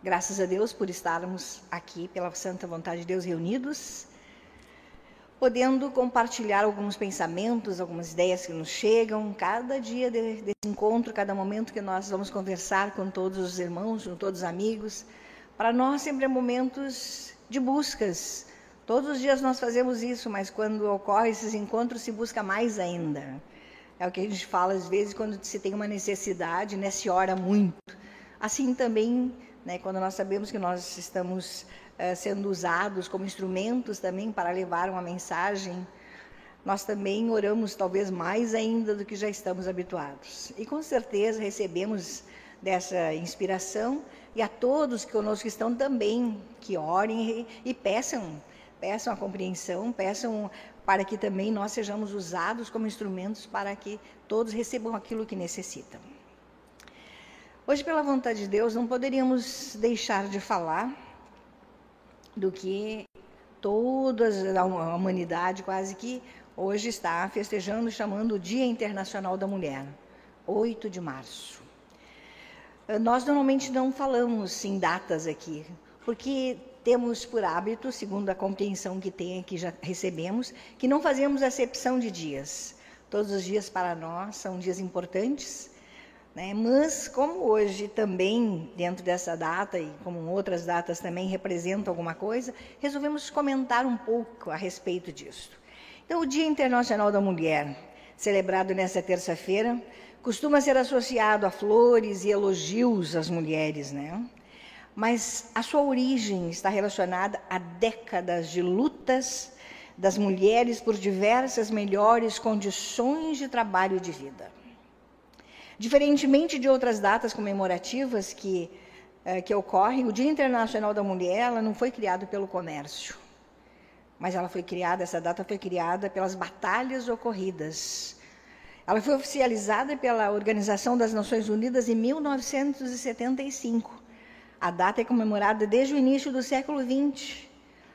Graças a Deus por estarmos aqui, pela santa vontade de Deus, reunidos, podendo compartilhar alguns pensamentos, algumas ideias que nos chegam, cada dia desse encontro, cada momento que nós vamos conversar com todos os irmãos, com todos os amigos. Para nós sempre é momentos de buscas. Todos os dias nós fazemos isso, mas quando ocorrem esses encontros se busca mais ainda. É o que a gente fala às vezes quando se tem uma necessidade, né, se ora muito. Assim também, né, quando nós sabemos que nós estamos uh, sendo usados como instrumentos também para levar uma mensagem, nós também oramos talvez mais ainda do que já estamos habituados. E com certeza recebemos dessa inspiração e a todos que conosco estão também que orem e, e peçam, peçam a compreensão, peçam para que também nós sejamos usados como instrumentos para que todos recebam aquilo que necessitam. Hoje, pela vontade de Deus, não poderíamos deixar de falar do que toda a humanidade quase que hoje está festejando, chamando o Dia Internacional da Mulher, 8 de março. Nós normalmente não falamos em datas aqui, porque temos por hábito, segundo a compreensão que tem que já recebemos, que não fazemos acepção de dias. Todos os dias para nós são dias importantes, né? mas como hoje também, dentro dessa data e como outras datas também representam alguma coisa, resolvemos comentar um pouco a respeito disso. Então, o Dia Internacional da Mulher, celebrado nesta terça-feira, costuma ser associado a flores e elogios às mulheres, né? mas a sua origem está relacionada a décadas de lutas das mulheres por diversas melhores condições de trabalho e de vida. Diferentemente de outras datas comemorativas que, eh, que ocorrem, o Dia Internacional da Mulher ela não foi criado pelo comércio, mas ela foi criada, essa data foi criada pelas batalhas ocorridas. Ela foi oficializada pela Organização das Nações Unidas em 1975 a data é comemorada desde o início do século XX.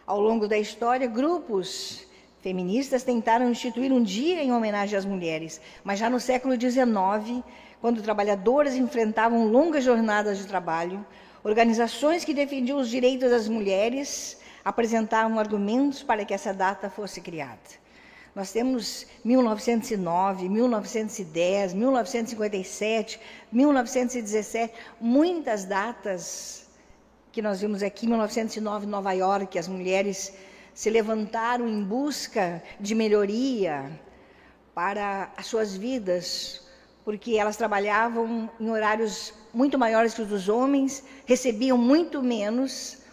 Ao longo da história, grupos feministas tentaram instituir um dia em homenagem às mulheres, mas já no século XIX, quando trabalhadoras enfrentavam longas jornadas de trabalho, organizações que defendiam os direitos das mulheres apresentavam argumentos para que essa data fosse criada. Nós temos 1909, 1910, 1957, 1917, muitas datas que nós vimos aqui, 1909, Nova York, as mulheres se levantaram em busca de melhoria para as suas vidas, porque elas trabalhavam em horários muito maiores que os dos homens, recebiam muito menos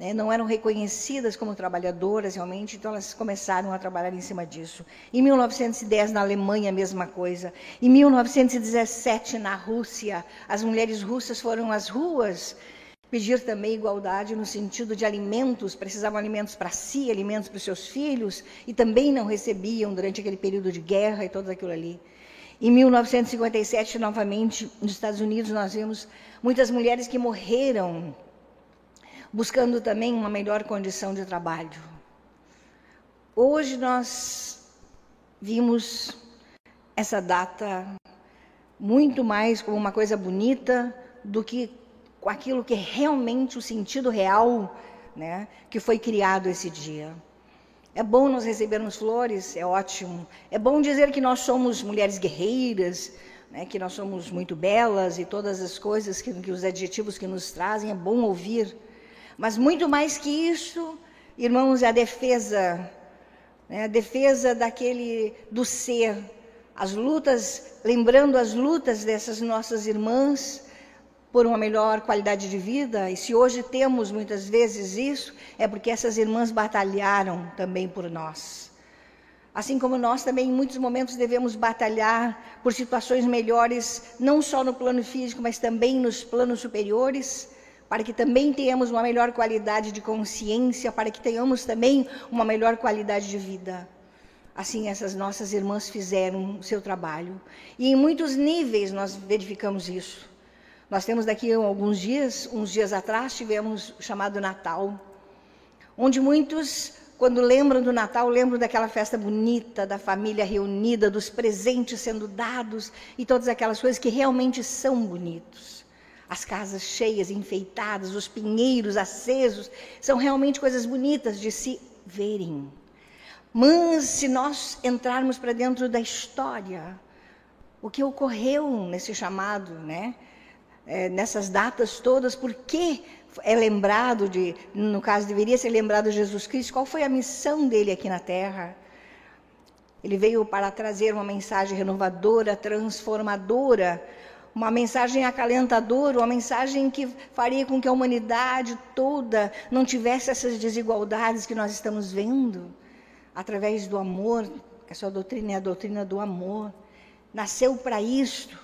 né, não eram reconhecidas como trabalhadoras realmente, então elas começaram a trabalhar em cima disso. Em 1910, na Alemanha, a mesma coisa. Em 1917, na Rússia, as mulheres russas foram às ruas pedir também igualdade no sentido de alimentos, precisavam alimentos para si, alimentos para os seus filhos, e também não recebiam durante aquele período de guerra e tudo aquilo ali. Em 1957, novamente, nos Estados Unidos, nós vimos muitas mulheres que morreram buscando também uma melhor condição de trabalho. Hoje nós vimos essa data muito mais como uma coisa bonita do que com aquilo que é realmente o sentido real né, que foi criado esse dia. É bom nós recebermos flores, é ótimo. É bom dizer que nós somos mulheres guerreiras, né, que nós somos muito belas e todas as coisas, que, que os adjetivos que nos trazem, é bom ouvir. Mas muito mais que isso, irmãos, é a defesa, né, a defesa daquele do ser, as lutas, lembrando as lutas dessas nossas irmãs por uma melhor qualidade de vida. E se hoje temos muitas vezes isso, é porque essas irmãs batalharam também por nós. Assim como nós também, em muitos momentos, devemos batalhar por situações melhores, não só no plano físico, mas também nos planos superiores para que também tenhamos uma melhor qualidade de consciência, para que tenhamos também uma melhor qualidade de vida. Assim, essas nossas irmãs fizeram o seu trabalho. E em muitos níveis nós verificamos isso. Nós temos daqui alguns dias, uns dias atrás, tivemos o chamado Natal, onde muitos, quando lembram do Natal, lembram daquela festa bonita, da família reunida, dos presentes sendo dados e todas aquelas coisas que realmente são bonitos. as casas cheias, enfeitadas, os pinheiros acesos, são realmente coisas bonitas de se verem. Mas se nós entrarmos para dentro da história, o que ocorreu nesse chamado, né? É, nessas datas todas, por que é lembrado de, no caso, deveria ser lembrado Jesus Cristo, qual foi a missão dele aqui na Terra? Ele veio para trazer uma mensagem renovadora, transformadora, uma mensagem acalentadora, uma mensagem que faria com que a humanidade toda não tivesse essas desigualdades que nós estamos vendo, através do amor, a sua doutrina é a doutrina do amor. Nasceu para isto.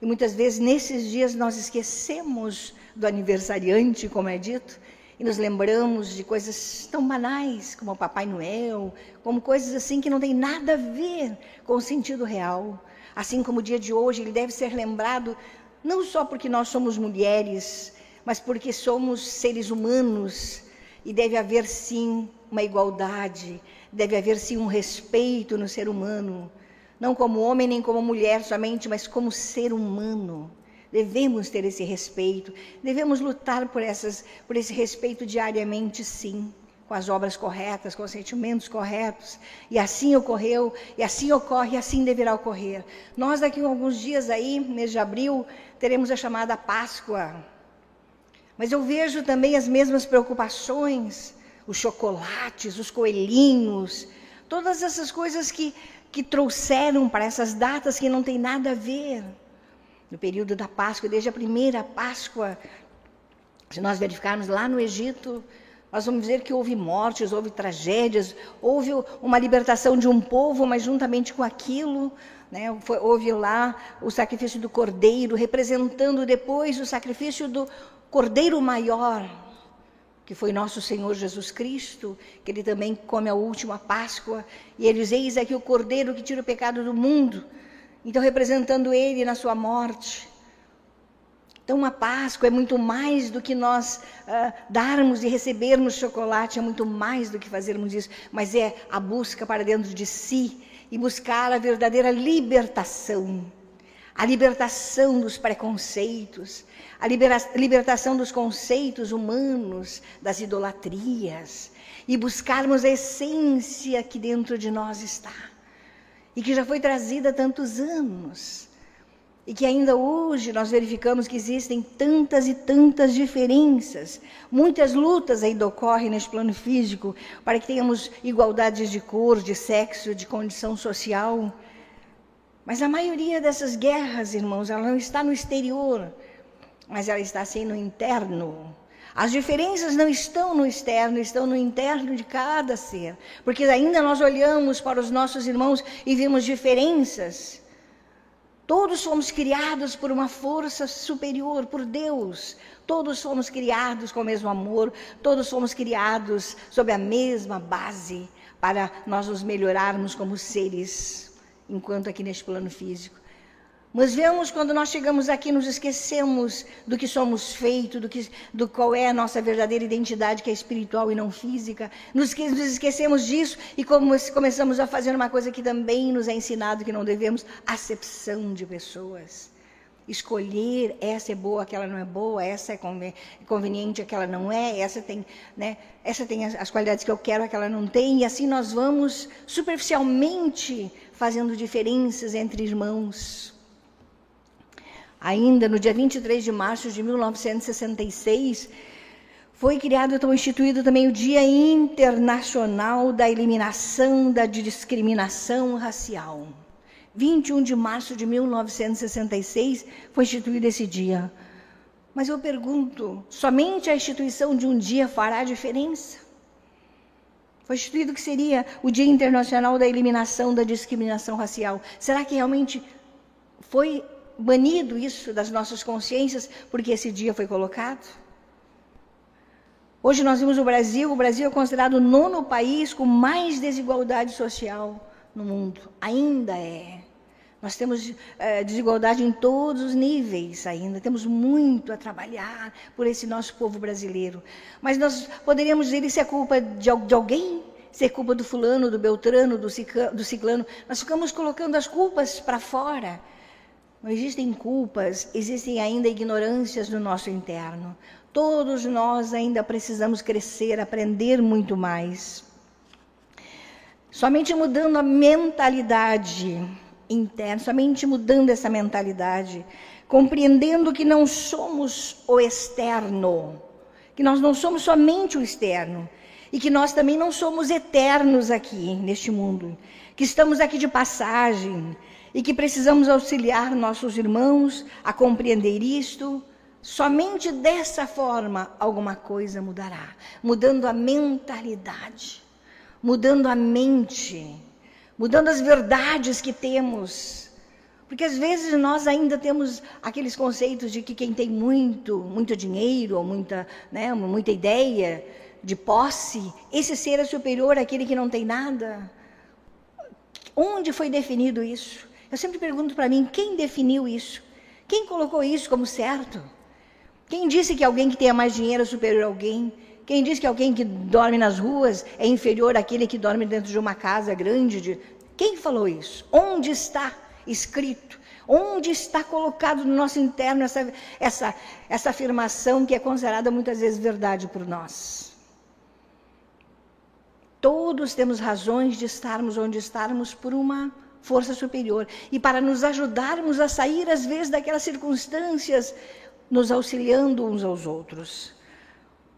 E muitas vezes nesses dias nós esquecemos do aniversariante, como é dito, e nos lembramos de coisas tão banais como o Papai Noel, como coisas assim que não têm nada a ver com o sentido real. Assim como o dia de hoje, ele deve ser lembrado não só porque nós somos mulheres, mas porque somos seres humanos e deve haver sim uma igualdade, deve haver sim um respeito no ser humano, não como homem nem como mulher somente, mas como ser humano. Devemos ter esse respeito, devemos lutar por, essas, por esse respeito diariamente, sim, com as obras corretas, com os sentimentos corretos. E assim ocorreu, e assim ocorre, e assim deverá ocorrer. Nós, daqui a alguns dias aí, mês de abril, teremos a chamada Páscoa. Mas eu vejo também as mesmas preocupações, os chocolates, os coelhinhos, todas essas coisas que, que trouxeram para essas datas que não tem nada a ver. No período da Páscoa, desde a primeira Páscoa, se nós verificarmos lá no Egito, nós vamos dizer que houve mortes, houve tragédias, houve uma libertação de um povo, mas juntamente com aquilo, né, foi, houve lá o sacrifício do cordeiro, representando depois o sacrifício do cordeiro maior, que foi nosso Senhor Jesus Cristo, que ele também come a última Páscoa, e ele diz: Eis aqui o cordeiro que tira o pecado do mundo. Então, representando Ele na sua morte. Então, uma Páscoa é muito mais do que nós uh, darmos e recebermos chocolate, é muito mais do que fazermos isso, mas é a busca para dentro de si e buscar a verdadeira libertação. A libertação dos preconceitos, a libertação dos conceitos humanos, das idolatrias, e buscarmos a essência que dentro de nós está e que já foi trazida há tantos anos. E que ainda hoje nós verificamos que existem tantas e tantas diferenças. Muitas lutas ainda ocorrem nesse plano físico para que tenhamos igualdades de cor, de sexo, de condição social. Mas a maioria dessas guerras, irmãos, ela não está no exterior, mas ela está assim no interno. As diferenças não estão no externo, estão no interno de cada ser. Porque ainda nós olhamos para os nossos irmãos e vemos diferenças. Todos fomos criados por uma força superior, por Deus. Todos fomos criados com o mesmo amor, todos fomos criados sob a mesma base para nós nos melhorarmos como seres, enquanto aqui neste plano físico. Mas vemos quando nós chegamos aqui, nos esquecemos do que somos feitos, do, que, do qual é a nossa verdadeira identidade, que é espiritual e não física. Nos, nos esquecemos disso e como, começamos a fazer uma coisa que também nos é ensinado que não devemos: acepção de pessoas. Escolher essa é boa, aquela não é boa, essa é conveniente, aquela não é, essa tem, né, essa tem as, qualidades que eu quero, aquela não tem, e assim nós vamos superficialmente fazendo diferenças entre irmãos. Ainda no dia 23 de março de 1966, foi criado, então instituído também o Dia Internacional da Eliminação da Discriminação Racial. 21 de março de 1966 foi instituído esse dia. Mas eu pergunto, somente a instituição de um dia fará diferença? Foi instituído que seria o Dia Internacional da Eliminação da Discriminação Racial. Será que realmente foi banido isso das nossas consciências porque esse dia foi colocado? Hoje nós vimos o Brasil, o Brasil é considerado o nono país com mais desigualdade social no mundo. Ainda é. Nós temos é, desigualdade em todos os níveis ainda, temos muito a trabalhar por esse nosso povo brasileiro. Mas nós poderíamos dizer isso é culpa de, de alguém? Isso é culpa do fulano, do beltrano, do ciclano? Nós ficamos colocando as culpas para fora Não existem culpas, existem ainda ignorâncias no nosso interno. Todos nós ainda precisamos crescer, aprender muito mais. Somente mudando a mentalidade interna, somente mudando essa mentalidade, compreendendo que não somos o externo, que nós não somos somente o externo e que nós também não somos eternos aqui neste mundo, que estamos aqui de passagem e que precisamos auxiliar nossos irmãos a compreender isto. Somente dessa forma alguma coisa mudará, mudando a mentalidade, mudando a mente, mudando as verdades que temos, porque às vezes nós ainda temos aqueles conceitos de que quem tem muito, muito dinheiro, ou muita, né, muita ideia de posse, esse ser é superior àquele que não tem nada. Onde foi definido isso? Eu sempre pergunto para mim, quem definiu isso? Quem colocou isso como certo? Quem disse que alguém que tenha mais dinheiro é superior a alguém? Quem disse que alguém que dorme nas ruas é inferior àquele que dorme dentro de uma casa grande? De... Quem falou isso? Onde está? escrito? Onde está colocado no nosso interno essa, essa, essa afirmação que é considerada muitas vezes verdade por nós? Todos temos razões de estarmos onde estarmos por uma força superior e para nos ajudarmos a sair, às vezes, daquelas circunstâncias, nos auxiliando uns aos outros.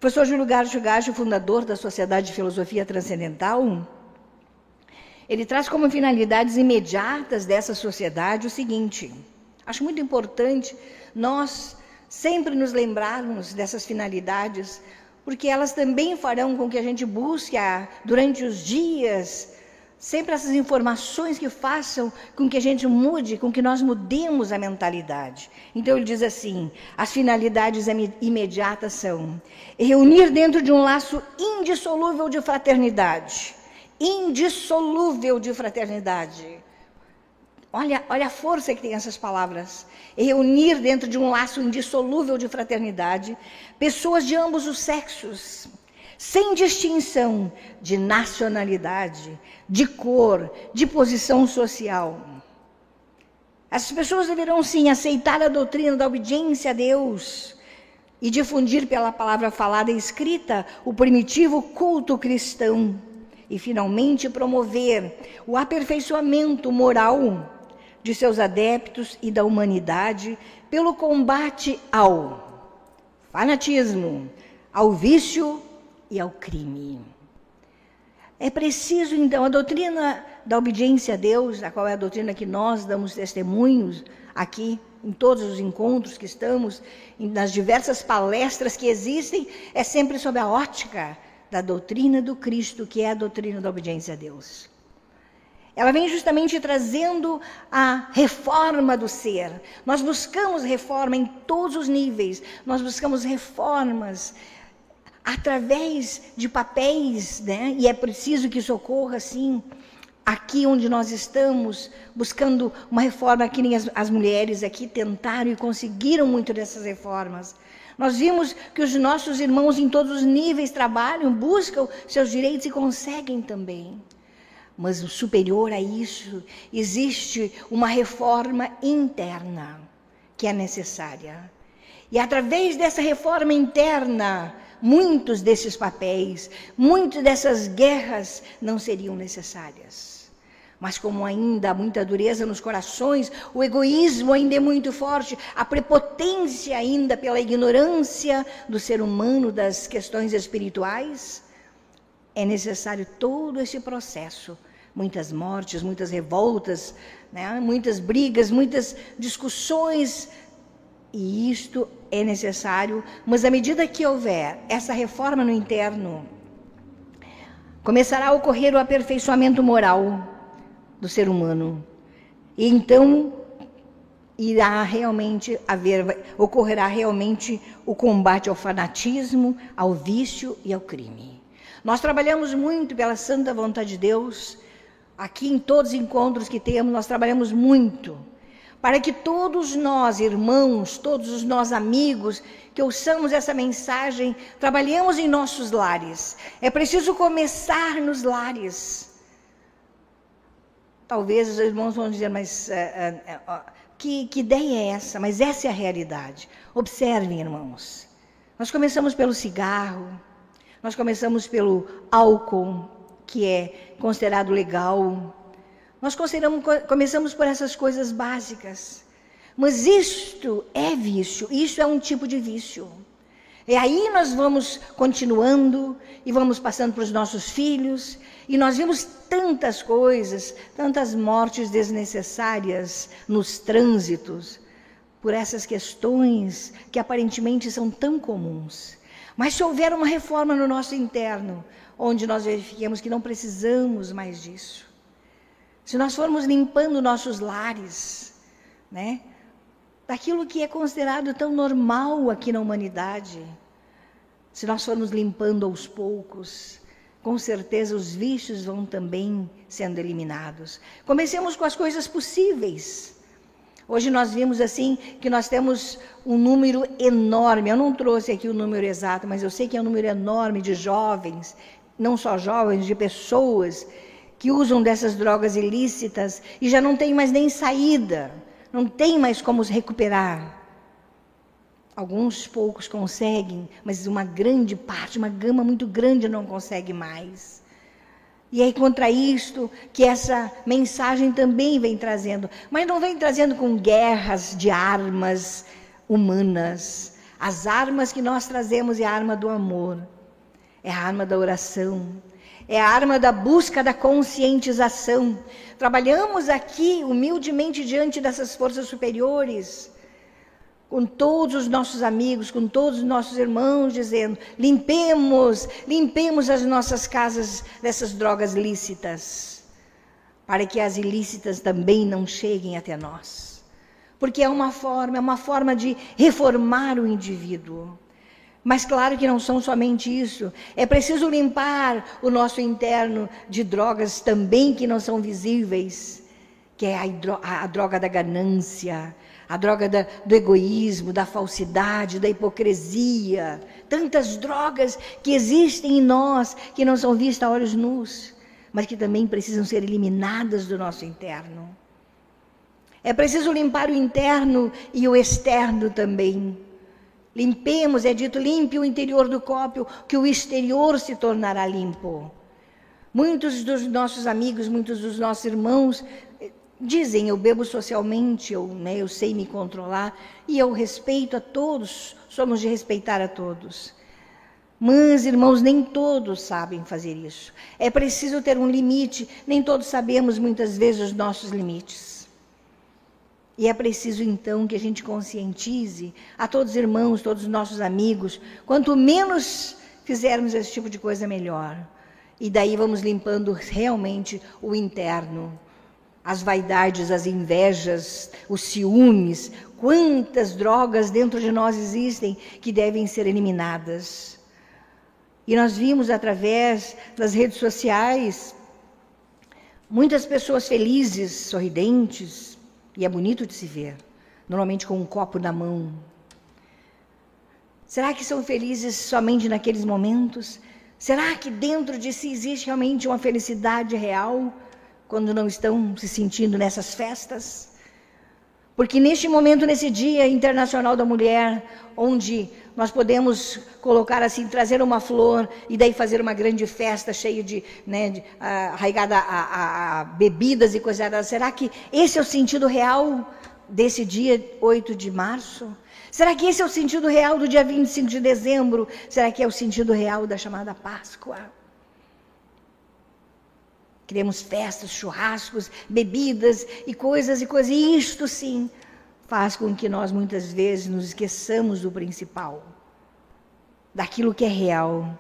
Professor Júlio Garjo Gajo, fundador da Sociedade de Filosofia Transcendental, ele traz como finalidades imediatas dessa sociedade o seguinte: acho muito importante nós sempre nos lembrarmos dessas finalidades, porque elas também farão com que a gente busque durante os dias sempre essas informações que façam com que a gente mude, com que nós mudemos a mentalidade. Então ele diz assim: as finalidades imediatas são reunir dentro de um laço indissolúvel de fraternidade indissolúvel de fraternidade. Olha, olha a força que tem essas palavras. Reunir dentro de um laço indissolúvel de fraternidade pessoas de ambos os sexos, sem distinção de nacionalidade, de cor, de posição social. As pessoas deverão sim aceitar a doutrina da obediência a Deus e difundir pela palavra falada e escrita o primitivo culto cristão e, finalmente, promover o aperfeiçoamento moral de seus adeptos e da humanidade pelo combate ao fanatismo, ao vício e ao crime. É preciso, então, a doutrina da obediência a Deus, a qual é a doutrina que nós damos testemunhos aqui, em todos os encontros que estamos, nas diversas palestras que existem, é sempre sob a ótica da doutrina do Cristo, que é a doutrina da obediência a Deus. Ela vem justamente trazendo a reforma do ser. Nós buscamos reforma em todos os níveis, nós buscamos reformas através de papéis, né? E é preciso que isso ocorra assim, aqui onde nós estamos, buscando uma reforma que nem as, as mulheres aqui tentaram e conseguiram muito dessas reformas. Nós vimos que os nossos irmãos em todos os níveis trabalham, buscam seus direitos e conseguem também. Mas superior a isso, existe uma reforma interna que é necessária. E através dessa reforma interna, muitos desses papéis, muitas dessas guerras não seriam necessárias. Mas como ainda há muita dureza nos corações, o egoísmo ainda é muito forte, a prepotência ainda pela ignorância do ser humano das questões espirituais, é necessário todo esse processo. Muitas mortes, muitas revoltas, né? muitas brigas, muitas discussões. E isto é necessário, mas à medida que houver essa reforma no interno, começará a ocorrer o aperfeiçoamento moral do ser humano. E então irá realmente haver, ocorrerá realmente o combate ao fanatismo, ao vício e ao crime. Nós trabalhamos muito pela santa vontade de Deus. Aqui em todos os encontros que temos, nós trabalhamos muito para que todos nós, irmãos, todos os nós amigos, que ouçamos essa mensagem, trabalhemos em nossos lares. É preciso começar nos lares. Talvez os irmãos vão dizer, mas é, é, que, que ideia é essa? Mas essa é a realidade. Observem, irmãos. Nós começamos pelo cigarro, nós começamos pelo álcool, que é considerado legal. Nós começamos por essas coisas básicas. Mas isto é vício, isso é um tipo de vício. E aí nós vamos continuando e vamos passando para os nossos filhos, e nós vimos tantas coisas, tantas mortes desnecessárias nos trânsitos, por essas questões que aparentemente são tão comuns. Mas se houver uma reforma no nosso interno, onde nós verifiquemos que não precisamos mais disso, se nós formos limpando nossos lares, né, daquilo que é considerado tão normal aqui na humanidade, se nós formos limpando aos poucos, com certeza os vícios vão também sendo eliminados. Comecemos com as coisas possíveis. Hoje nós vimos assim que nós temos um número enorme. Eu não trouxe aqui o número exato, mas eu sei que é um número enorme de jovens, não só jovens, de pessoas que usam dessas drogas ilícitas e já não tem mais nem saída, não tem mais como se recuperar. Alguns poucos conseguem, mas uma grande parte, uma gama muito grande não consegue mais. E é contra isto que essa mensagem também vem trazendo. Mas não vem trazendo com guerras de armas humanas. As armas que nós trazemos é a arma do amor, é a arma da oração, é a arma da busca da conscientização. Trabalhamos aqui humildemente diante dessas forças superiores com todos os nossos amigos, com todos os nossos irmãos, dizendo: limpemos, limpemos as nossas casas dessas drogas lícitas, para que as ilícitas também não cheguem até nós. Porque é uma forma, é uma forma de reformar o indivíduo. Mas claro que não são somente isso. É preciso limpar o nosso interno de drogas também que não são visíveis, que é a, droga da ganância, a droga da, do egoísmo, da falsidade, da hipocrisia, tantas drogas que existem em nós que não são vistas a olhos nus, mas que também precisam ser eliminadas do nosso interno. É preciso limpar o interno e o externo também. Limpemos, é dito, limpe o interior do copo, que o exterior se tornará limpo. Muitos dos nossos amigos, muitos dos nossos irmãos Dizem, eu bebo socialmente, eu, né, eu sei me controlar e eu respeito a todos, somos de respeitar a todos. Mas, irmãos, nem todos sabem fazer isso. É preciso ter um limite, nem todos sabemos muitas vezes os nossos limites. E é preciso então que a gente conscientize a todos os irmãos, todos os nossos amigos, quanto menos fizermos esse tipo de coisa, melhor. E daí vamos limpando realmente o interno as vaidades, as invejas, os ciúmes, quantas drogas dentro de nós existem que devem ser eliminadas. E nós vimos através das redes sociais muitas pessoas felizes, sorridentes, e é bonito de se ver, normalmente com um copo na mão. Será que são felizes somente naqueles momentos? Será que dentro de si existe realmente uma felicidade real? quando não estão se sentindo nessas festas. Porque neste momento, nesse Dia Internacional da Mulher, onde nós podemos colocar assim, trazer uma flor e daí fazer uma grande festa cheia de, né, de, arraigada a, a, a, bebidas e coisas, será que esse é o sentido real desse dia 8 de março? Será que esse é o sentido real do dia 25 de dezembro? Será que é o sentido real da chamada Páscoa? Criamos festas, churrascos, bebidas e coisas e coisas. E isto sim faz com que nós muitas vezes nos esqueçamos do principal, daquilo que é real.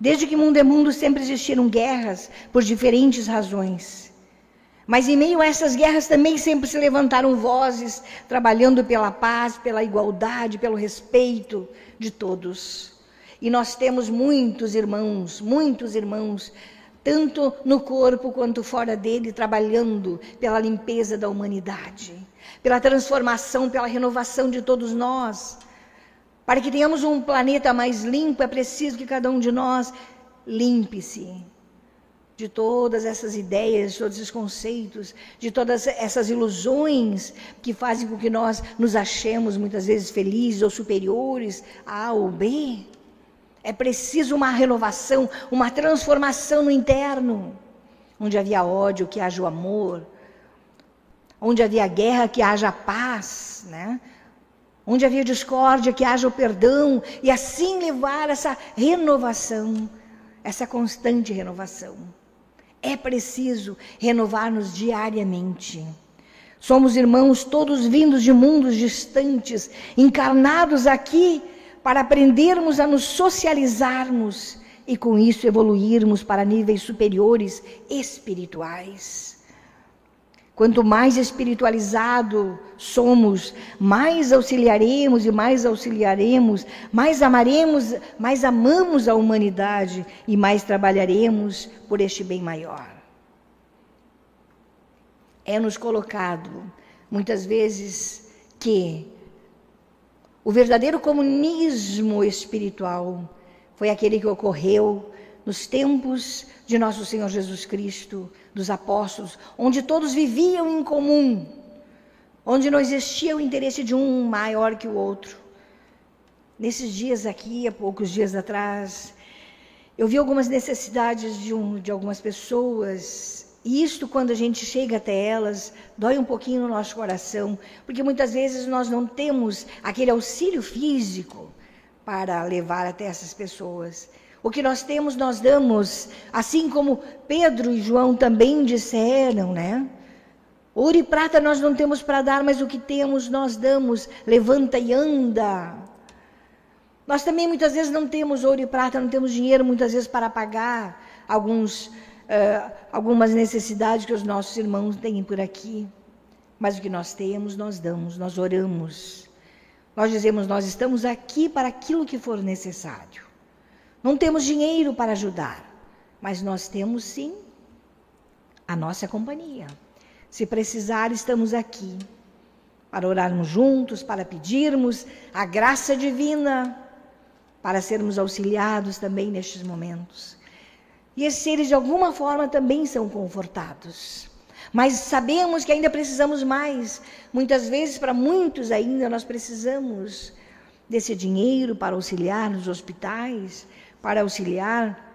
Desde que mundo é mundo sempre existiram guerras por diferentes razões. Mas em meio a essas guerras também sempre se levantaram vozes trabalhando pela paz, pela igualdade, pelo respeito de todos. E nós temos muitos irmãos, muitos irmãos tanto no corpo quanto fora dele, trabalhando pela limpeza da humanidade, pela transformação, pela renovação de todos nós. Para que tenhamos um planeta mais limpo, é preciso que cada um de nós limpe-se de todas essas ideias, de todos esses conceitos, de todas essas ilusões que fazem com que nós nos achemos muitas vezes felizes ou superiores a A ou B. É preciso uma renovação, uma transformação no interno. Onde havia ódio, que haja o amor. Onde havia guerra, que haja paz, né? Onde havia discórdia, que haja o perdão, e assim levar essa renovação, essa constante renovação. É preciso renovar-nos diariamente. Somos irmãos todos vindos de mundos distantes, encarnados aqui para aprendermos a nos socializarmos e com isso evoluirmos para níveis superiores espirituais. Quanto mais espiritualizado somos, mais auxiliaremos e mais auxiliaremos, mais amaremos, mais amamos a humanidade e mais trabalharemos por este bem maior. É nos colocado, muitas vezes, que o verdadeiro comunismo espiritual foi aquele que ocorreu nos tempos de nosso Senhor Jesus Cristo, dos apóstolos, onde todos viviam em comum, onde não existia o interesse de um maior que o outro. Nesses dias aqui, há poucos dias atrás, eu vi algumas necessidades de, um, de algumas pessoas, e isto, quando a gente chega até elas, dói um pouquinho no nosso coração, porque muitas vezes nós não temos aquele auxílio físico para levar até essas pessoas. O que nós temos, nós damos, assim como Pedro e João também disseram, né? Ouro e prata nós não temos para dar, mas o que temos nós damos. Levanta e anda. Nós também muitas vezes não temos ouro e prata, não temos dinheiro muitas vezes para pagar alguns, uh, algumas necessidades que os nossos irmãos têm por aqui. Mas o que nós temos, nós damos, nós oramos. Nós dizemos, nós estamos aqui para aquilo que for necessário. Não temos dinheiro para ajudar, mas nós temos sim a nossa companhia. Se precisar, estamos aqui para orarmos juntos, para pedirmos a graça divina, para sermos auxiliados também nestes momentos. E esses seres, de alguma forma, também são confortados. Mas sabemos que ainda precisamos mais. Muitas vezes, para muitos ainda, nós precisamos desse dinheiro para auxiliar nos hospitais, para auxiliar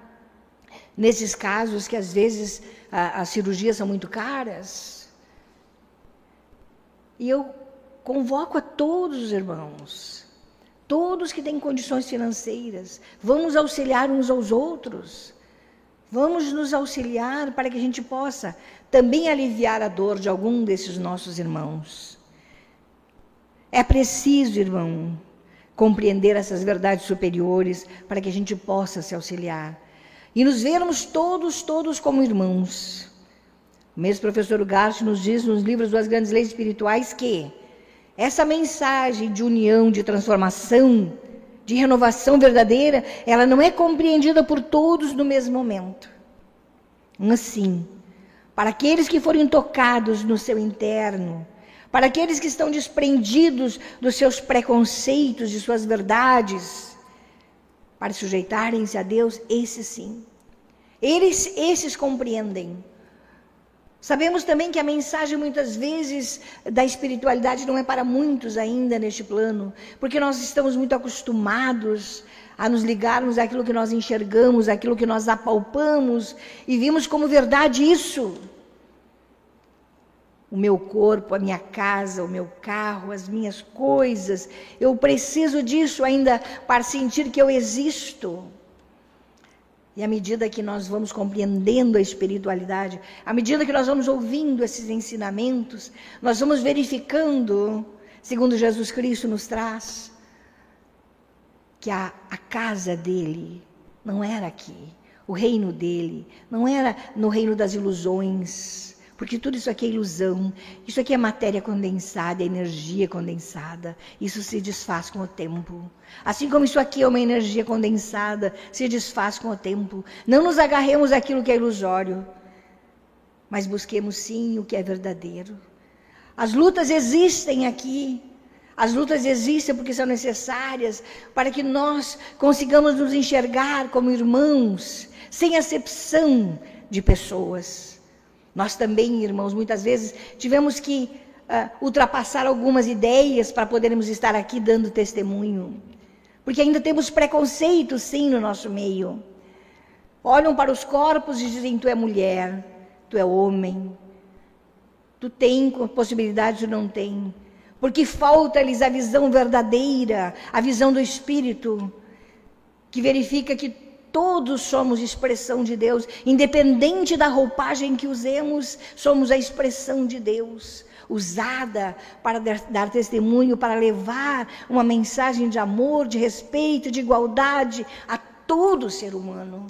nesses casos que às vezes a, as cirurgias são muito caras. E eu convoco a todos os irmãos, todos que têm condições financeiras, vamos auxiliar uns aos outros. Vamos nos auxiliar para que a gente possa também aliviar a dor de algum desses nossos irmãos. É preciso, irmão, compreender essas verdades superiores para que a gente possa se auxiliar e nos vermos todos, todos como irmãos. O mesmo professor Ugarte nos diz nos livros das grandes leis espirituais que essa mensagem de união, de transformação, de renovação verdadeira, ela não é compreendida por todos no mesmo momento. Assim, para aqueles que forem tocados no seu interno, para aqueles que estão desprendidos dos seus preconceitos, de suas verdades, para sujeitarem-se a Deus, esses sim. Eles, esses compreendem. Sabemos também que a mensagem muitas vezes da espiritualidade não é para muitos ainda neste plano, porque nós estamos muito acostumados a nos ligarmos àquilo que nós enxergamos, àquilo que nós apalpamos e vimos como verdade isso o meu corpo, a minha casa, o meu carro, as minhas coisas. Eu preciso disso ainda para sentir que eu existo. E à medida que nós vamos compreendendo a espiritualidade, à medida que nós vamos ouvindo esses ensinamentos, nós vamos verificando, segundo Jesus Cristo nos traz, que a, a casa dele não era aqui, o reino dele não era no reino das ilusões porque tudo isso aqui é ilusão, isso aqui é matéria condensada, é energia condensada. Isso se desfaz com o tempo. Assim como isso aqui é uma energia condensada, se desfaz com o tempo. Não nos agarremos àquilo que é ilusório, mas busquemos sim o que é verdadeiro. As lutas existem aqui. As lutas existem porque são necessárias para que nós consigamos nos enxergar como irmãos, sem acepção de pessoas. Nós também, irmãos, muitas vezes tivemos que uh, ultrapassar algumas ideias para podermos estar aqui dando testemunho. Porque ainda temos preconceito, sim, no nosso meio. Olham para os corpos e dizem: tu é mulher, tu é homem, tu tem possibilidades ou não tem. Porque falta-lhes a visão verdadeira, a visão do Espírito, que verifica que todos somos expressão de Deus, independente da roupagem que usemos, somos a expressão de Deus usada para dar testemunho, para levar uma mensagem de amor, de respeito, de igualdade a todo ser humano.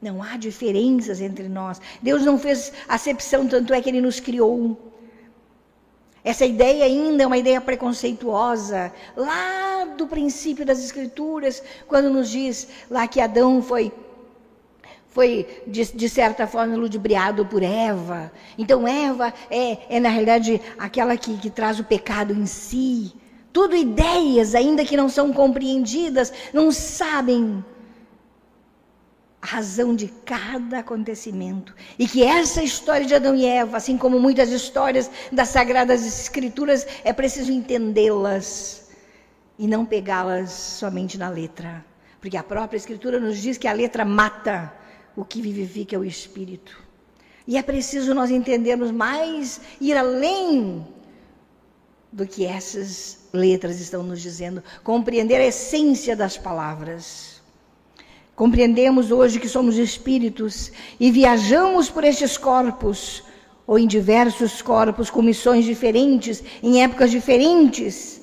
Não há diferenças entre nós. Deus não fez acepção, tanto é que Ele nos criou. Essa ideia ainda é uma ideia preconceituosa, lá do princípio das Escrituras, quando nos diz lá que Adão foi foi, de, de, certa forma, ludibriado por Eva. Então, Eva é, é na realidade, aquela que, que traz o pecado em si. Tudo ideias, ainda que não são compreendidas, não sabem a razão de cada acontecimento. E que essa história de Adão e Eva, assim como muitas histórias das Sagradas Escrituras, é preciso entendê-las e não pegá-las somente na letra. Porque a própria Escritura nos diz que a letra mata, o que vivifica é o espírito. E é preciso nós entendermos mais, ir além do que essas letras estão nos dizendo, compreender a essência das palavras. Compreendemos hoje que somos espíritos e viajamos por estes corpos, ou em diversos corpos, com missões diferentes, em épocas diferentes.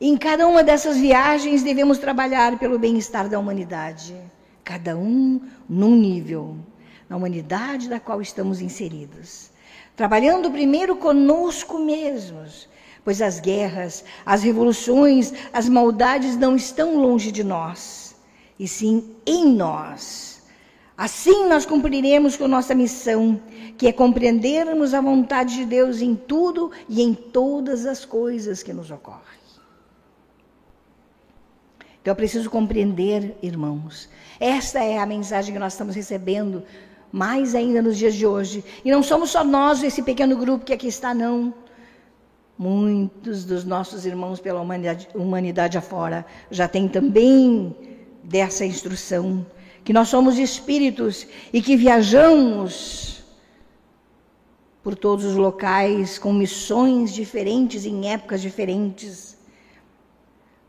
Em cada uma dessas viagens devemos trabalhar pelo bem-estar da humanidade cada um num nível, na humanidade da qual estamos inseridos. Trabalhando primeiro conosco mesmos, pois as guerras, as revoluções, as maldades não estão longe de nós, e sim em nós. Assim nós cumpriremos com nossa missão, que é compreendermos a vontade de Deus em tudo e em todas as coisas que nos ocorrem. Então, eu preciso compreender, irmãos. Esta é a mensagem que nós estamos recebendo, mais ainda nos dias de hoje. E não somos só nós, esse pequeno grupo que aqui está, não. Muitos dos nossos irmãos pela humanidade, humanidade afora já têm também dessa instrução. Que nós somos espíritos e que viajamos por todos os locais com missões diferentes em épocas diferentes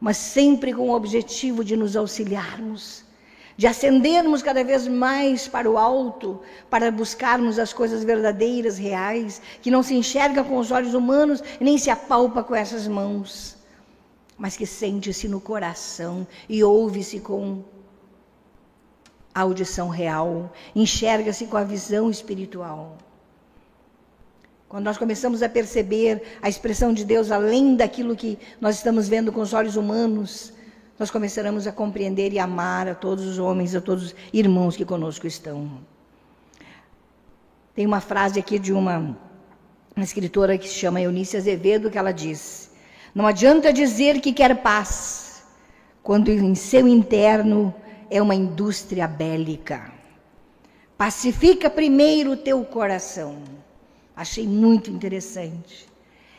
mas sempre com o objetivo de nos auxiliarmos, de ascendermos cada vez mais para o alto, para buscarmos as coisas verdadeiras, reais, que não se enxerga com os olhos humanos nem se apalpa com essas mãos, mas que sente-se no coração e ouve-se com a audição real, enxerga-se com a visão espiritual. Quando nós começamos a perceber a expressão de Deus além daquilo que nós estamos vendo com os olhos humanos, nós começaremos a compreender e amar a todos os homens, a todos os irmãos que conosco estão. Tem uma frase aqui de uma, uma escritora que se chama Eunice Azevedo, que ela diz: Não adianta dizer que quer paz, quando em seu interno é uma indústria bélica. Pacifica primeiro o teu coração Achei muito interessante.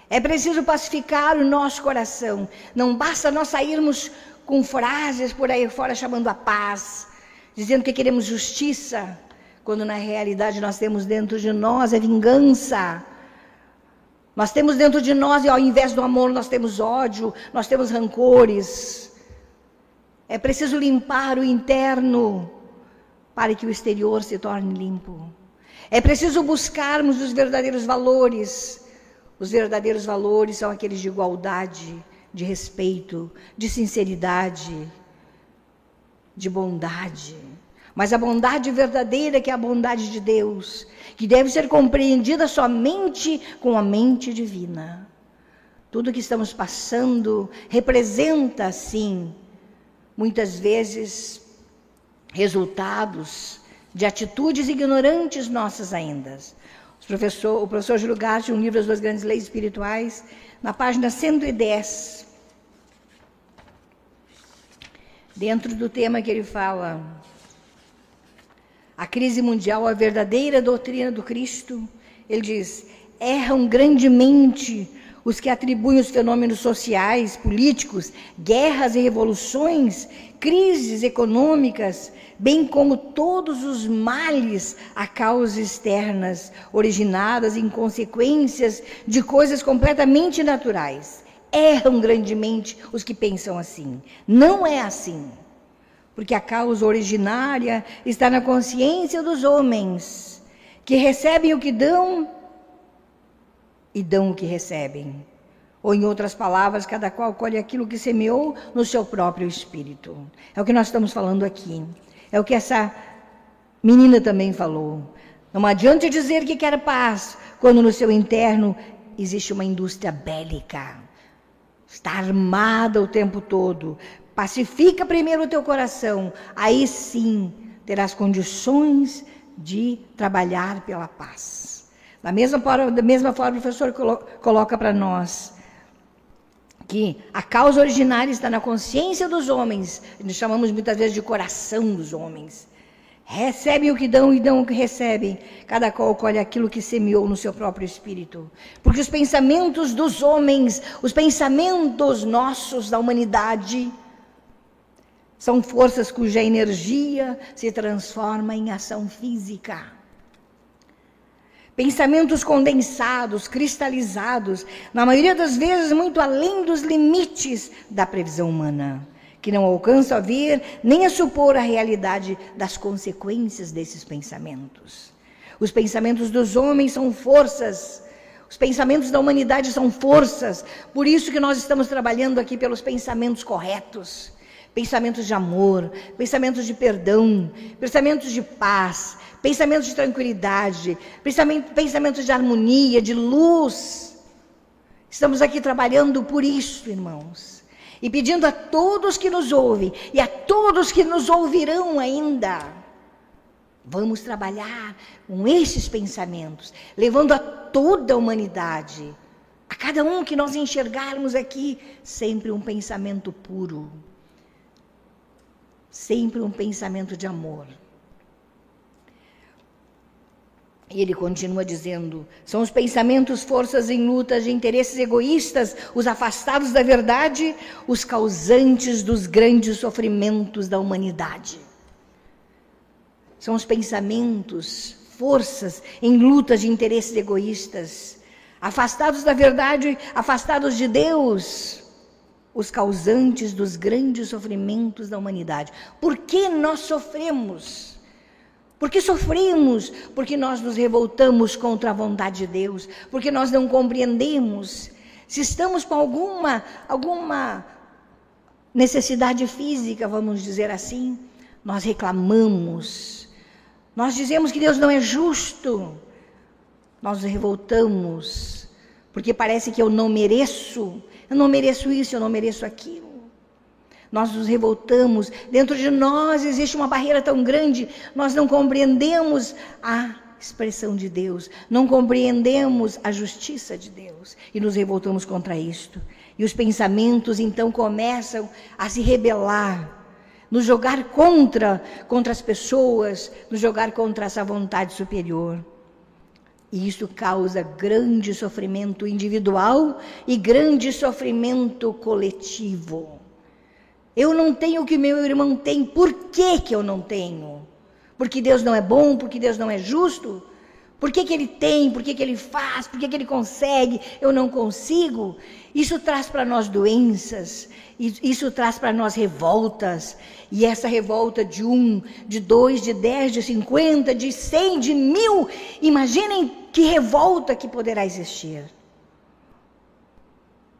É preciso pacificar o nosso coração. Não basta nós sairmos com frases por aí fora chamando a paz, dizendo que queremos justiça, quando na realidade nós temos dentro de nós a vingança. Nós temos dentro de nós, e ao invés do amor, nós temos ódio, nós temos rancores. É preciso limpar o interno para que o exterior se torne limpo. É preciso buscarmos os verdadeiros valores. Os verdadeiros valores são aqueles de igualdade, de respeito, de sinceridade, de bondade. Mas a bondade verdadeira, que é a bondade de Deus, que deve ser compreendida somente com a mente divina. Tudo que estamos passando representa, sim, muitas vezes, resultados de atitudes ignorantes nossas ainda. O professor, o professor Júlio Gatti, um livro das duas grandes leis espirituais, na página 110, dentro do tema que ele fala, a crise mundial, a verdadeira doutrina do Cristo, ele diz: erram grandemente os que atribuem os fenômenos sociais, políticos, guerras e revoluções, crises econômicas, bem como todos os males a causas externas, originadas em consequências de coisas completamente naturais. Erram grandemente os que pensam assim. Não é assim. Porque a causa originária está na consciência dos homens, que recebem o que dão e dão o que recebem. Ou, em outras palavras, cada qual colhe aquilo que semeou no seu próprio espírito. É o que nós estamos falando aqui. É o que essa menina também falou. Não adianta dizer que quer paz, quando no seu interno existe uma indústria bélica. Está armada o tempo todo. Pacifica primeiro o teu coração, aí sim terás condições de trabalhar pela paz. Da mesma forma, da mesma forma o professor coloca para nós que a causa originária está na consciência dos homens, nós chamamos muitas vezes de coração dos homens. Recebem o que dão e dão o que recebem. Cada qual colhe aquilo que semeou no seu próprio espírito. Porque os pensamentos dos homens, os pensamentos nossos da humanidade, são forças cuja energia se transforma em ação física. Pensamentos condensados, cristalizados, na maioria das vezes muito além dos limites da previsão humana, que não alcançam a ver nem a supor a realidade das consequências desses pensamentos. Os pensamentos dos homens são forças, os pensamentos da humanidade são forças, por isso que nós estamos trabalhando aqui pelos pensamentos corretos pensamentos de amor, pensamentos de perdão, pensamentos de paz, pensamentos de tranquilidade, pensamentos de harmonia, de luz. Estamos aqui trabalhando por isso, irmãos. E pedindo a todos que nos ouvem e a todos que nos ouvirão ainda, vamos trabalhar com esses pensamentos, levando a toda a humanidade, a cada um que nós enxergarmos aqui, sempre um pensamento puro, sempre um pensamento de amor. E ele continua dizendo: são os pensamentos, forças em lutas de interesses egoístas, os afastados da verdade, os causantes dos grandes sofrimentos da humanidade. São os pensamentos, forças em lutas de interesses egoístas, afastados da verdade, afastados de Deus, os causantes dos grandes sofrimentos da humanidade. Por que nós sofremos? Porque sofremos, porque nós nos revoltamos contra a vontade de Deus, porque nós não compreendemos. Se estamos com alguma, alguma necessidade física, vamos dizer assim, nós reclamamos. Nós dizemos que Deus não é justo. Nós nos revoltamos, porque parece que eu não mereço. Eu não mereço isso, eu não mereço aquilo. Nós nos revoltamos, dentro de nós existe uma barreira tão grande, nós não compreendemos a expressão de Deus, não compreendemos a justiça de Deus. E nos revoltamos contra isto. E os pensamentos então começam a se rebelar, nos jogar contra, contra as pessoas, nos jogar contra essa vontade superior. E isso causa grande sofrimento individual e grande sofrimento coletivo. Eu não tenho o que meu irmão tem. Por que, que eu não tenho? Porque Deus não é bom? Porque Deus não é justo? Por que, que ele tem? Por que, que ele faz? Por que, que ele consegue? Eu não consigo? Isso traz para nós doenças, isso traz para nós revoltas. E essa revolta de um, de dois, de dez, de cinquenta, de cem, de mil, imaginem que revolta que poderá existir.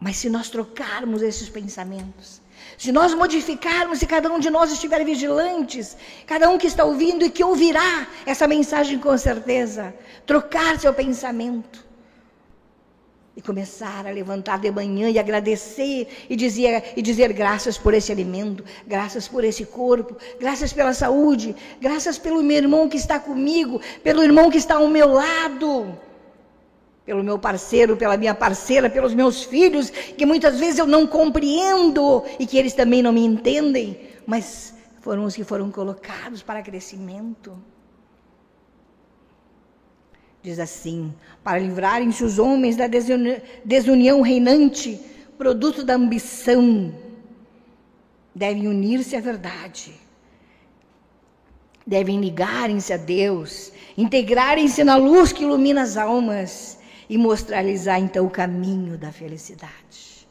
Mas se nós trocarmos esses pensamentos, se nós modificarmos, se cada um de nós estiver vigilantes, cada um que está ouvindo e que ouvirá essa mensagem com certeza, trocar seu pensamento e começar a levantar de manhã e agradecer e dizer, e dizer graças por esse alimento, graças por esse corpo, graças pela saúde, graças pelo meu irmão que está comigo, pelo irmão que está ao meu lado pelo meu parceiro, pela minha parceira, pelos meus filhos, que muitas vezes eu não compreendo e que eles também não me entendem, mas foram os que foram colocados para crescimento. Diz assim: para livrarem-se os homens da desunião reinante, produto da ambição, devem unir-se à verdade, devem ligarem-se a Deus, integrarem-se na luz que ilumina as almas e mostrar-lhes então o caminho da felicidade.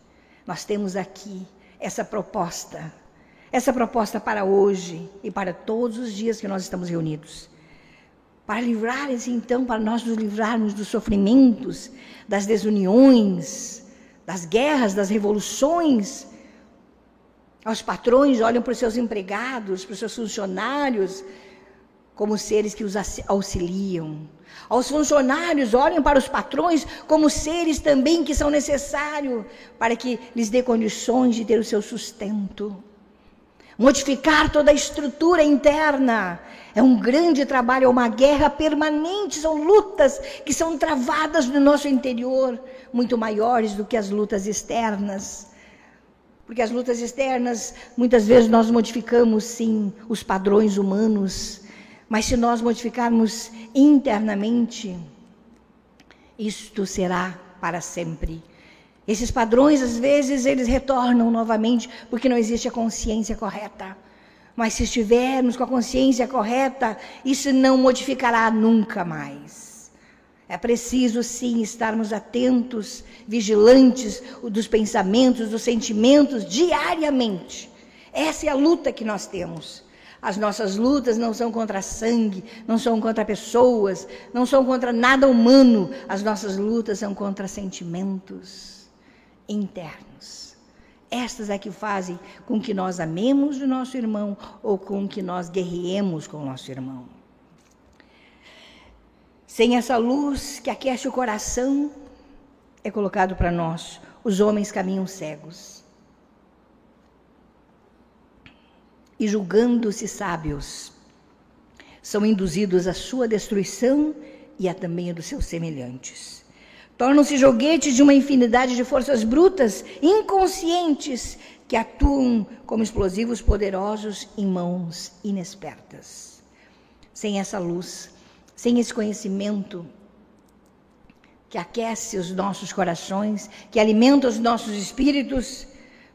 Nós temos aqui essa proposta, essa proposta para hoje e para todos os dias que nós estamos reunidos para livrar-se então, para nós nos livrarmos dos sofrimentos, das desuniões, das guerras, das revoluções. Os patrões olham para os seus empregados, para os seus funcionários, como seres que os auxiliam. Os funcionários olham para os patrões como seres também que são necessários para que lhes dê condições de ter o seu sustento modificar toda a estrutura interna. É um grande trabalho, é uma guerra permanente, são lutas que são travadas no nosso interior, muito maiores do que as lutas externas. Porque as lutas externas, muitas vezes nós modificamos sim os padrões humanos, mas se nós modificarmos internamente, isto será para sempre. Esses padrões, às vezes, eles retornam novamente porque não existe a consciência correta. Mas se estivermos com a consciência correta, isso não modificará nunca mais. É preciso, sim, estarmos atentos, vigilantes dos pensamentos, dos sentimentos, diariamente. Essa é a luta que nós temos. As nossas lutas não são contra sangue, não são contra pessoas, não são contra nada humano. As nossas lutas são contra sentimentos internos. Estas é que fazem com que nós amemos o nosso irmão ou com que nós guerreemos com o nosso irmão. Sem essa luz que aquece o coração, é colocado para nós: os homens caminham cegos. E julgando-se sábios, são induzidos à sua destruição e a também a dos seus semelhantes. Tornam-se joguetes de uma infinidade de forças brutas, inconscientes, que atuam como explosivos poderosos em mãos inexpertas. Sem essa luz, sem esse conhecimento que aquece os nossos corações, que alimenta os nossos espíritos,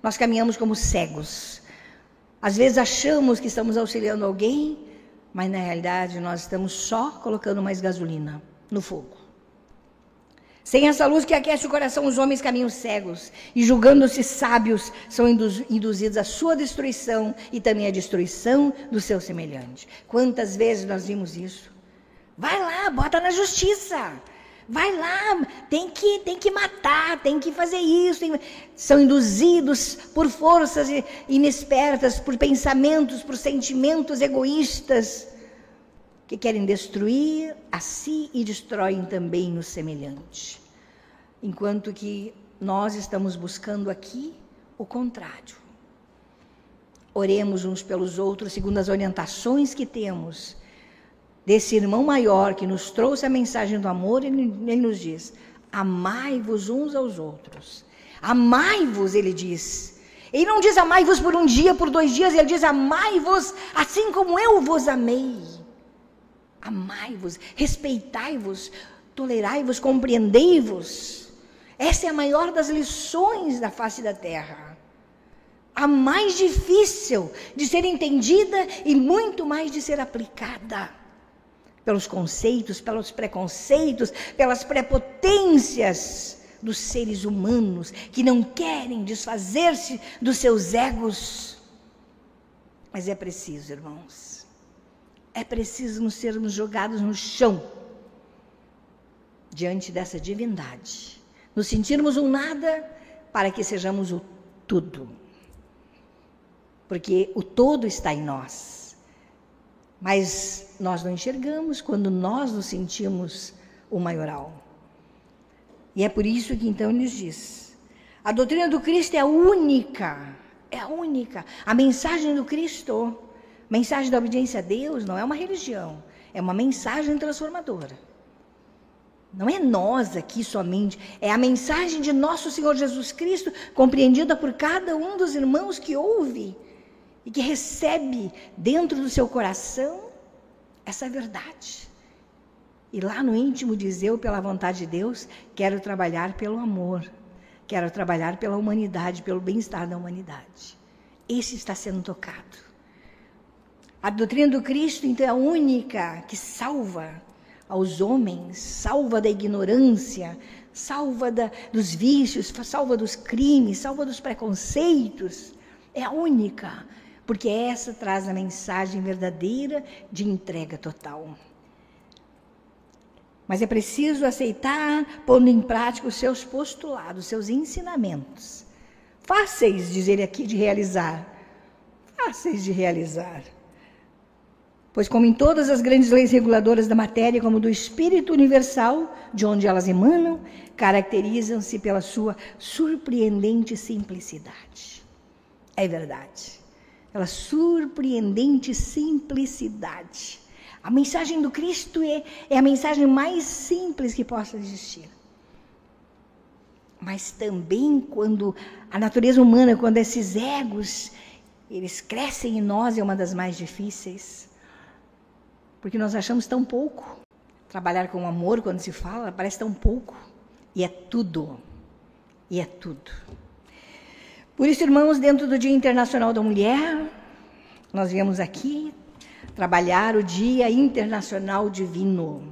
nós caminhamos como cegos. Às vezes achamos que estamos auxiliando alguém, mas na realidade nós estamos só colocando mais gasolina no fogo. Sem essa luz que aquece o coração, os homens caminham cegos e, julgando-se sábios, são induzidos à sua destruição e também à destruição do seu semelhante. Quantas vezes nós vimos isso? Vai lá, bota na justiça. Vai lá, tem que, tem que matar, tem que fazer isso. Tem... São induzidos por forças inexpertas, por pensamentos, por sentimentos egoístas que querem destruir a si e destroem também o semelhante. Enquanto que nós estamos buscando aqui o contrário. Oremos uns pelos outros segundo as orientações que temos desse irmão maior que nos trouxe a mensagem do amor, ele, ele nos diz: amai-vos uns aos outros. Amai-vos, ele diz. Ele não diz amai-vos por um dia, por dois dias, ele diz amai-vos assim como eu vos amei. Amai-vos, respeitai-vos, tolerai-vos, compreendei-vos. Essa é a maior das lições da face da terra. A mais difícil de ser entendida e muito mais de ser aplicada. Pelos conceitos, pelos preconceitos, pelas prepotências dos seres humanos que não querem desfazer-se dos seus egos. Mas é preciso, irmãos é preciso nos sermos jogados no chão diante dessa divindade. Nos sentirmos um nada para que sejamos o tudo. Porque o todo está em nós. Mas nós não enxergamos quando nós nos sentimos o maioral. E é por isso que então nos diz: a doutrina do Cristo é única, é única. A mensagem do Cristo Mensagem da obediência a Deus não é uma religião, é uma mensagem transformadora. Não é nós aqui somente, é a mensagem de nosso Senhor Jesus Cristo, compreendida por cada um dos irmãos que ouve e que recebe dentro do seu coração essa verdade. e lá no íntimo diz: Eu, pela vontade de Deus, quero trabalhar pelo amor, quero trabalhar pela humanidade, pelo bem-estar da humanidade. Esse está sendo tocado. A doutrina do Cristo, então, é a única que salva aos homens, salva da ignorância, salva da, dos vícios, salva dos crimes, salva dos preconceitos. É a única, porque essa traz a mensagem verdadeira de entrega total. Mas é preciso aceitar, pondo em prática os seus postulados, os seus ensinamentos. Fáceis, diz ele aqui, de realizar. Fáceis de realizar. Pois, como em todas as grandes leis reguladoras da matéria, como do espírito universal, de onde elas emanam, caracterizam-se pela sua surpreendente simplicidade. É verdade. Pela surpreendente simplicidade. A mensagem do Cristo é, é a mensagem mais simples que possa existir. Mas também quando a natureza humana, quando esses egos, eles crescem em nós, é uma das mais difíceis porque nós achamos tão pouco. Trabalhar com amor, quando se fala, parece tão pouco. E é tudo. E é tudo. Por isso, irmãos, dentro do Dia Internacional da Mulher, nós viemos aqui trabalhar o Dia Internacional Divino.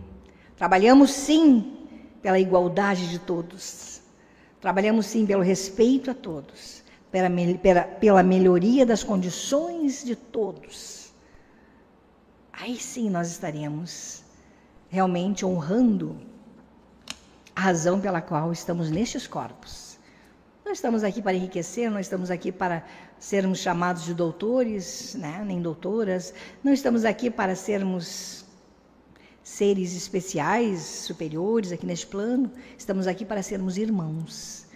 Trabalhamos sim pela igualdade de todos. Trabalhamos sim pelo respeito a todos, pela, pela, pela melhoria das condições de todos aí sim nós estaremos realmente honrando a razão pela qual estamos nestes corpos. Não estamos aqui para enriquecer, não estamos aqui para sermos chamados de doutores, né, nem doutoras, não estamos aqui para sermos seres especiais, superiores aqui neste plano, estamos aqui para sermos irmãos.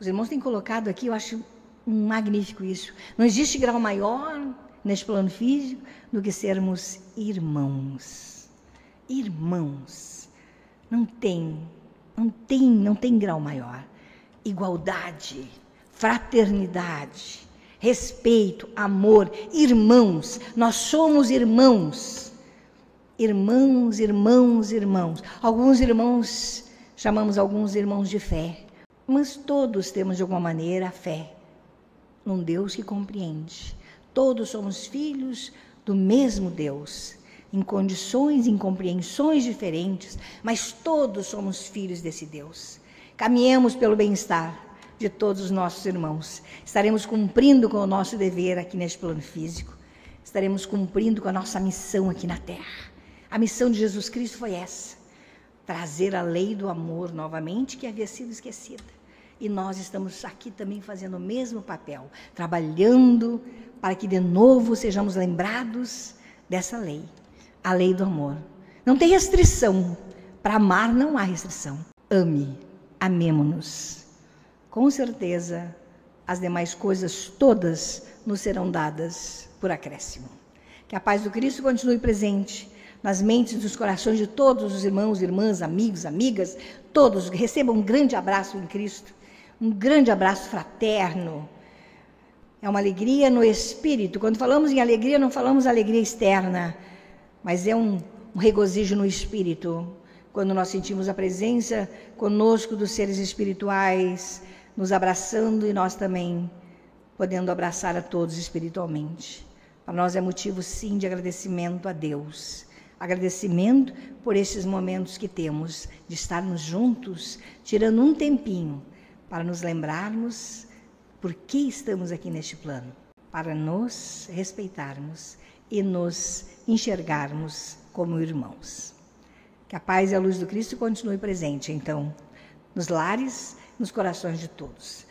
Os irmãos têm colocado aqui, eu acho magnífico isso. Não existe grau maior neste plano físico do que sermos irmãos. Irmãos. Não tem, não tem, não tem grau maior. Igualdade, fraternidade, respeito, amor, irmãos. Nós somos irmãos. Irmãos, irmãos, irmãos. Alguns irmãos chamamos alguns irmãos de fé, mas todos temos de alguma maneira fé num Deus que compreende Todos somos filhos do mesmo Deus, em condições, em compreensões diferentes, mas todos somos filhos desse Deus. Caminhemos pelo bem-estar de todos os nossos irmãos. Estaremos cumprindo com o nosso dever aqui neste plano físico. Estaremos cumprindo com a nossa missão aqui na Terra. A missão de Jesus Cristo foi essa: trazer a lei do amor novamente que havia sido esquecida. E nós estamos aqui também fazendo o mesmo papel, trabalhando para que de novo sejamos lembrados dessa lei, a lei do amor. Não tem restrição. Para amar não há restrição. Ame, amemo-nos. Com certeza, as demais coisas todas nos serão dadas por acréscimo. Que a paz do Cristo continue presente nas mentes e nos corações de todos os irmãos, irmãs, amigos, amigas, todos recebam um grande abraço em Cristo, um grande abraço fraterno é uma alegria no espírito. Quando falamos em alegria, não falamos alegria externa, mas é um, um regozijo no espírito. Quando nós sentimos a presença conosco dos seres espirituais, nos abraçando e nós também podendo abraçar a todos espiritualmente. Para nós é motivo, sim, de agradecimento a Deus. Agradecimento por esses momentos que temos de estarmos juntos, tirando um tempinho para nos lembrarmos por que estamos aqui neste plano? Para nos respeitarmos e nos enxergarmos como irmãos. Que a paz e a luz do Cristo continue presente, então, nos lares, nos corações de todos.